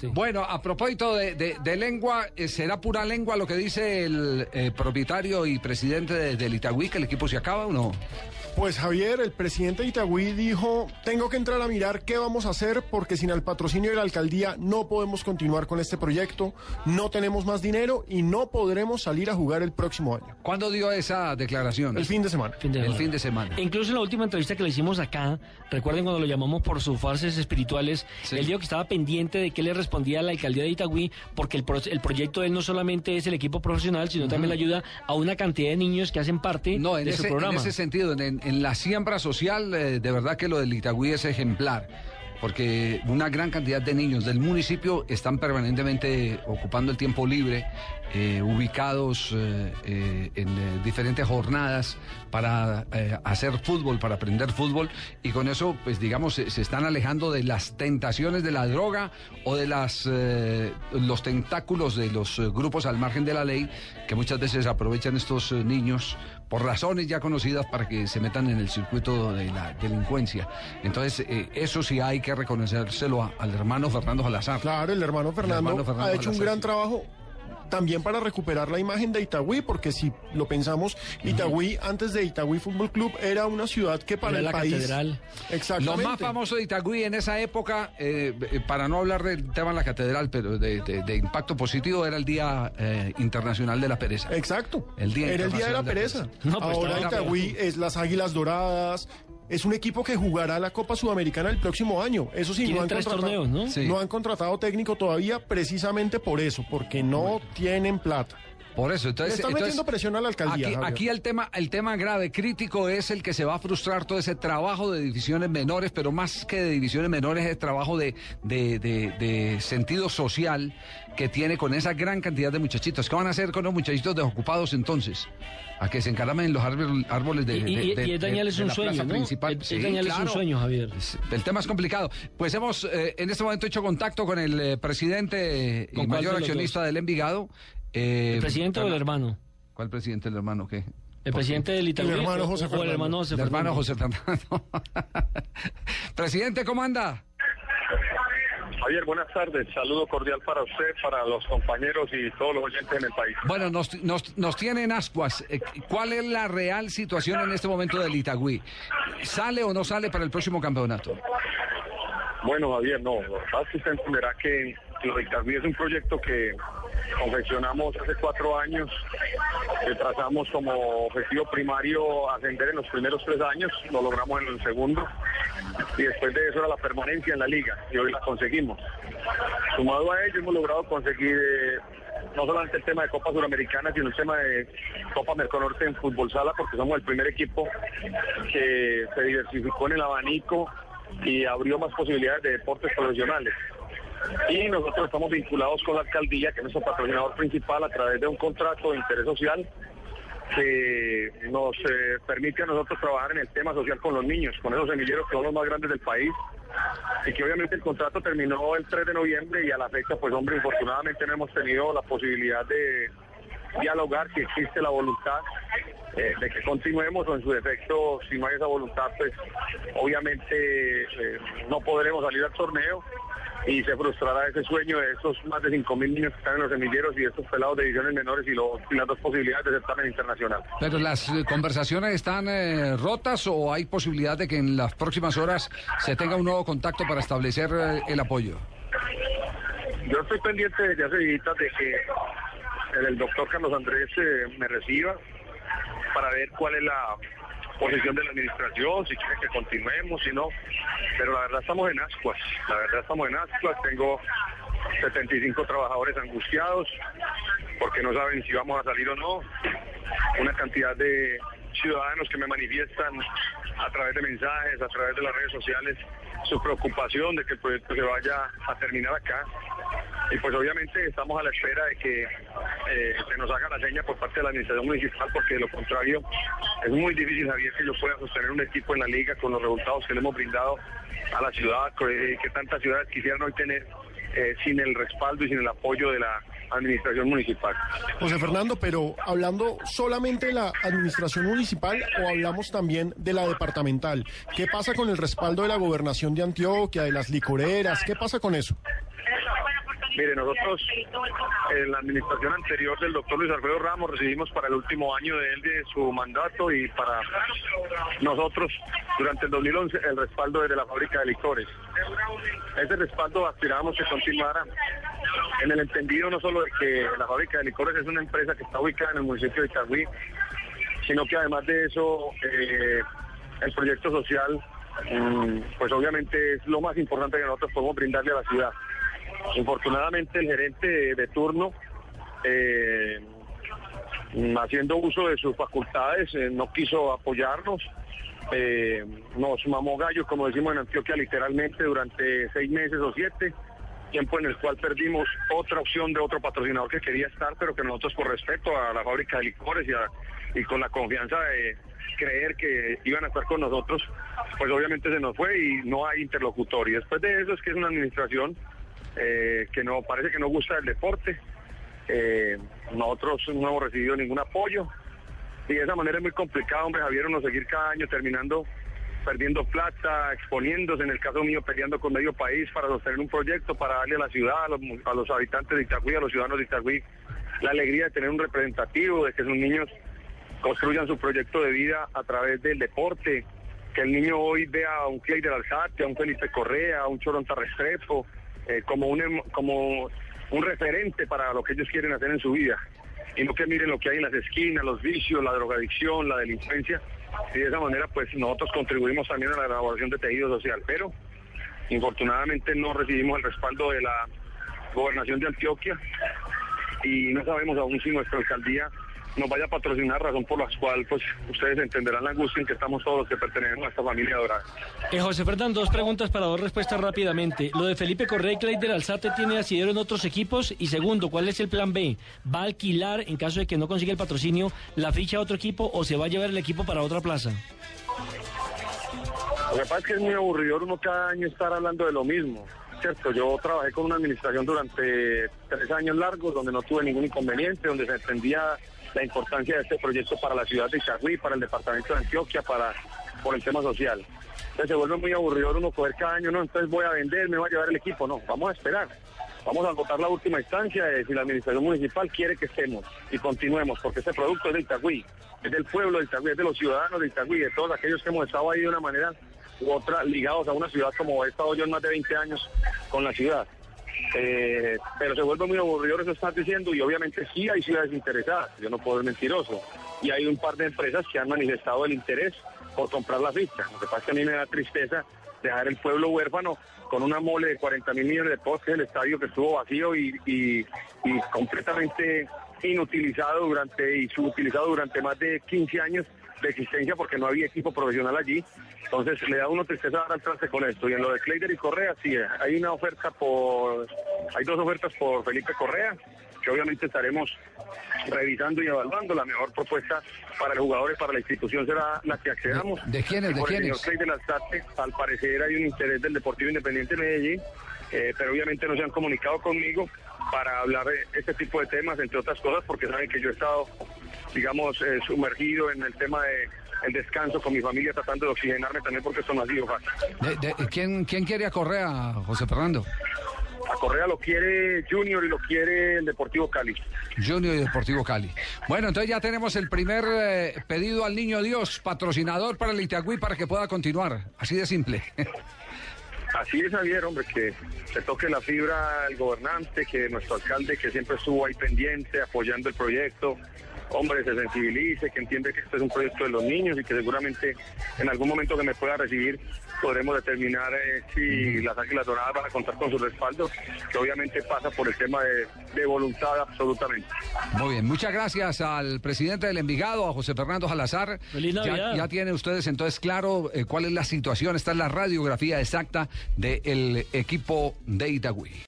Bueno, a propósito de, lengua, eh, ¿será pura lengua lo que dice el eh, propietario y presidente de, del Itagüí, que el equipo se acaba o no? Pues Javier, el presidente de Itagüí dijo, tengo que entrar a mirar qué vamos a hacer porque sin el patrocinio de la alcaldía no podemos continuar con este proyecto, no tenemos más dinero y no podremos salir a jugar el próximo año. ¿Cuándo dio esa declaración? El fin de semana. El fin de semana. incluso en la última entrevista que le hicimos acá, recuerden cuando lo llamamos por sus farses espirituales, él dijo que estaba pendiente de qué le respondía a la alcaldía de Itagüí porque el, el proyecto de él no solamente es el equipo profesional, sino también le ayuda a una cantidad de niños que hacen parte de su programa. En ese sentido, en, en la siembra social, eh, de verdad que lo del Itagüí es ejemplar porque una gran cantidad de niños del municipio están permanentemente ocupando el tiempo libre, eh, ubicados eh, en diferentes jornadas para hacer fútbol, para aprender fútbol, y con eso, pues digamos, se, están alejando de las tentaciones de la droga o de las los tentáculos de los grupos al margen de la ley, que muchas veces aprovechan estos niños por razones ya conocidas para que se metan en el circuito de la delincuencia. Entonces, eh, eso sí hay que reconocérselo al hermano Fernando Salazar. Claro, el hermano Fernando, ha hecho un gran trabajo también para recuperar la imagen de Itagüí, porque si lo pensamos, Itagüí antes de Itagüí Fútbol Club era una ciudad que para el la país. Catedral. Exactamente. Lo más famoso de Itagüí en esa época, eh, eh, para no hablar del tema de la catedral, pero de, impacto positivo, era el Día eh, Internacional de la Pereza. Exacto. El día era el Día de la Pereza. Pues Ahora Itagüí es las Águilas Doradas, es un equipo que jugará la Copa Sudamericana el próximo año. Eso sí, no han, contratado, ¿no? no han contratado técnico todavía precisamente por eso, porque no tienen plata. Por eso, entonces. está metiendo presión a la alcaldía. Aquí, el tema, el tema grave, crítico, es el que se va a frustrar todo ese trabajo de divisiones menores, pero más que de divisiones menores, es trabajo de, de, sentido social que tiene con esa gran cantidad de muchachitos. ¿Qué van a hacer con los muchachitos desocupados entonces? A que se encaramen en los árboles de. Y, y, Daniel es un sueño. ¿no? Principal. Daniel es un sueño, Javier. El tema es complicado. Pues hemos eh, en este momento hecho contacto con el eh, presidente y mayor accionista del Envigado. Eh, ¿El presidente o el hermano? ¿Cuál presidente? ¿El hermano qué? El presidente del Itaú. El hermano José Fernando. el hermano José Fernando. hermano José Fernando. presidente, ¿cómo anda? Javier, buenas tardes. Saludo cordial para usted, para los compañeros y todos los oyentes en el país. Bueno, nos, nos, nos tienen ascuas. Eh, ¿Cuál es la real situación en este momento del Itagüí? ¿Sale o no sale para el próximo campeonato? Bueno, Javier, no. Usted entenderá que el es un proyecto que confeccionamos hace cuatro años, que trazamos como objetivo primario ascender en los primeros tres años, lo logramos en el segundo, y después de eso era la permanencia en la liga, y hoy la conseguimos. Sumado a ello hemos logrado conseguir eh, no solamente el tema de Copa Suramericana, sino el tema de Copa Merconorte en fútbol sala, porque somos el primer equipo que se diversificó en el abanico y abrió más posibilidades de deportes profesionales y nosotros estamos vinculados con la alcaldía, que es nuestro patrocinador principal, a través de un contrato de interés social que nos eh, permite a nosotros trabajar en el tema social con los niños, con esos semilleros que son los más grandes del país, y que obviamente el contrato terminó el 3 de noviembre y a la fecha, pues hombre, infortunadamente no hemos tenido la posibilidad de dialogar si existe la voluntad eh, de que continuemos o en su defecto, si no hay esa voluntad, pues obviamente eh, no podremos salir al torneo y se frustrará ese sueño de esos más de 5.000 niños que están en los semilleros y estos pelados de divisiones menores y, las dos posibilidades de certamen internacional. ¿Pero las eh, conversaciones están eh, rotas o hay posibilidad de que en las próximas horas se tenga un nuevo contacto para establecer eh, el apoyo? Yo estoy pendiente desde hace días de que el doctor Carlos Andrés me reciba para ver cuál es la posición de la administración, si quiere que continuemos, si no. Pero la verdad estamos en ascuas, la verdad estamos en ascuas. Tengo 75 trabajadores angustiados porque no saben si vamos a salir o no. Una cantidad de ciudadanos que me manifiestan a través de mensajes, a través de las redes sociales, su preocupación de que el proyecto se vaya a terminar acá. Y pues obviamente estamos a la espera de que eh, se nos haga la seña por parte de la administración municipal, porque de lo contrario es muy difícil, Javier, que yo pueda sostener un equipo en la liga con los resultados que le hemos brindado a la ciudad, que, tantas ciudades quisieran hoy tener eh, sin el respaldo y sin el apoyo de la administración municipal. José Fernando, pero hablando solamente de la administración municipal o hablamos también de la departamental, ¿qué pasa con el respaldo de la gobernación de Antioquia, de las licoreras? ¿Qué pasa con eso? Mire, nosotros en la administración anterior del doctor Luis Alfredo Ramos recibimos para el último año de él de su mandato y para nosotros durante el 2011 el respaldo desde la fábrica de licores. Ese respaldo aspirábamos que continuara en el entendido no solo de que la fábrica de licores es una empresa que está ubicada en el municipio de Itagüí, sino que además de eso eh, el proyecto social mm, pues obviamente es lo más importante que nosotros podemos brindarle a la ciudad. Infortunadamente el gerente de, turno, eh, haciendo uso de sus facultades, eh, no quiso apoyarnos. Eh, nos mamó gallo, como decimos en Antioquia, literalmente durante seis meses o siete, tiempo en el cual perdimos otra opción de otro patrocinador que quería estar, pero que nosotros por respeto a la fábrica de licores y con la confianza de creer que iban a estar con nosotros, pues obviamente se nos fue y no hay interlocutor. Y después de eso es que es una administración eh, que no parece que no gusta el deporte. Eh, nosotros no hemos recibido ningún apoyo y de esa manera es muy complicado, hombre, Javier, uno seguir cada año terminando perdiendo plata, exponiéndose, en el caso mío, peleando con medio país para sostener un proyecto, para darle a la ciudad, a los, habitantes de Itagüí, a los ciudadanos de Itagüí, la alegría de tener un representativo, de que sus niños construyan su proyecto de vida a través del deporte, que el niño hoy vea a un Clay del Alzate, a un Felipe Correa, a un Choronta Restrepo, eh, como, un, em, como un referente para lo que ellos quieren hacer en su vida. Y no que miren lo que hay en las esquinas, los vicios, la drogadicción, la delincuencia. Y de esa manera, pues nosotros contribuimos también a la elaboración de tejido social. Pero, infortunadamente, no recibimos el respaldo de la gobernación de Antioquia y no sabemos aún si nuestra alcaldía nos vaya a patrocinar, razón por la cual pues ustedes entenderán la angustia en que estamos todos los que pertenecemos a esta familia dorada. Eh, José Fernando, dos preguntas para dos respuestas rápidamente. Lo de Felipe Correa y Clay del Alzate tiene asidero en otros equipos y segundo, ¿cuál es el plan B? ¿Va a alquilar en caso de que no consiga el patrocinio la ficha a otro equipo o se va a llevar el equipo para otra plaza? Lo que pasa es que es muy aburrido uno cada año estar hablando de lo mismo. Cierto, yo trabajé con una administración durante tres años largos donde no tuve ningún inconveniente, donde se entendía la importancia de este proyecto para la ciudad de Itagüí, para el departamento de Antioquia, para por el tema social. Entonces se vuelve muy aburrido uno coger cada año, no, entonces voy a vender, me voy a llevar el equipo, no, vamos a esperar. Vamos a votar la última instancia de si la administración municipal quiere que estemos y continuemos, porque este producto es de Itagüí, es del pueblo de Itagüí, es de los ciudadanos de Itagüí, de todos aquellos que hemos estado ahí de una manera u otra ligados a una ciudad como he estado yo en más de 20 años con la ciudad. Eh, pero se vuelve muy aburrido eso estás diciendo y obviamente sí hay ciudades interesadas, yo no puedo ser mentiroso. Y hay un par de empresas que han manifestado el interés por comprar la ficha. Lo que pasa es que a mí me da tristeza dejar el pueblo huérfano con una mole de 40 mil millones de pesos, el estadio que estuvo vacío y, completamente inutilizado durante y subutilizado durante más de 15 años de existencia porque no había equipo profesional allí. Entonces le da uno tristeza dar al con esto. Y en lo de Kleider y Correa, sí, hay una oferta por, hay dos ofertas por Felipe Correa, que obviamente estaremos revisando y evaluando. La mejor propuesta para el jugador y para la institución será la que accedamos. ¿De, quiénes? ¿De quiénes? al parecer hay un interés del Deportivo Independiente de Medellín, eh, pero obviamente no se han comunicado conmigo para hablar de este tipo de temas, entre otras cosas, porque saben que yo he estado digamos, eh, sumergido en el tema de el descanso con mi familia, tratando de oxigenarme también porque esto no ha sido fácil. ¿quién, ¿Quién quiere a Correa, José Fernando? A Correa lo quiere Junior y lo quiere el Deportivo Cali. Junior y Deportivo Cali. Bueno, entonces ya tenemos el primer eh, pedido al Niño Dios, patrocinador para el Itagüí para que pueda continuar. Así de simple. Así es, Javier, hombre, que se toque la fibra al gobernante, que nuestro alcalde, que siempre estuvo ahí pendiente, apoyando el proyecto, hombre, se sensibilice, que entiende que este es un proyecto de los niños y que seguramente en algún momento que me pueda recibir podremos determinar eh, si las Águilas Doradas van a contar con su respaldo, que obviamente pasa por el tema de, voluntad absolutamente. Muy bien, muchas gracias al presidente del Envigado, a José Fernando Salazar. Ya, ya, tienen ustedes entonces claro eh, cuál es la situación, está en la radiografía exacta del equipo de Itagüí.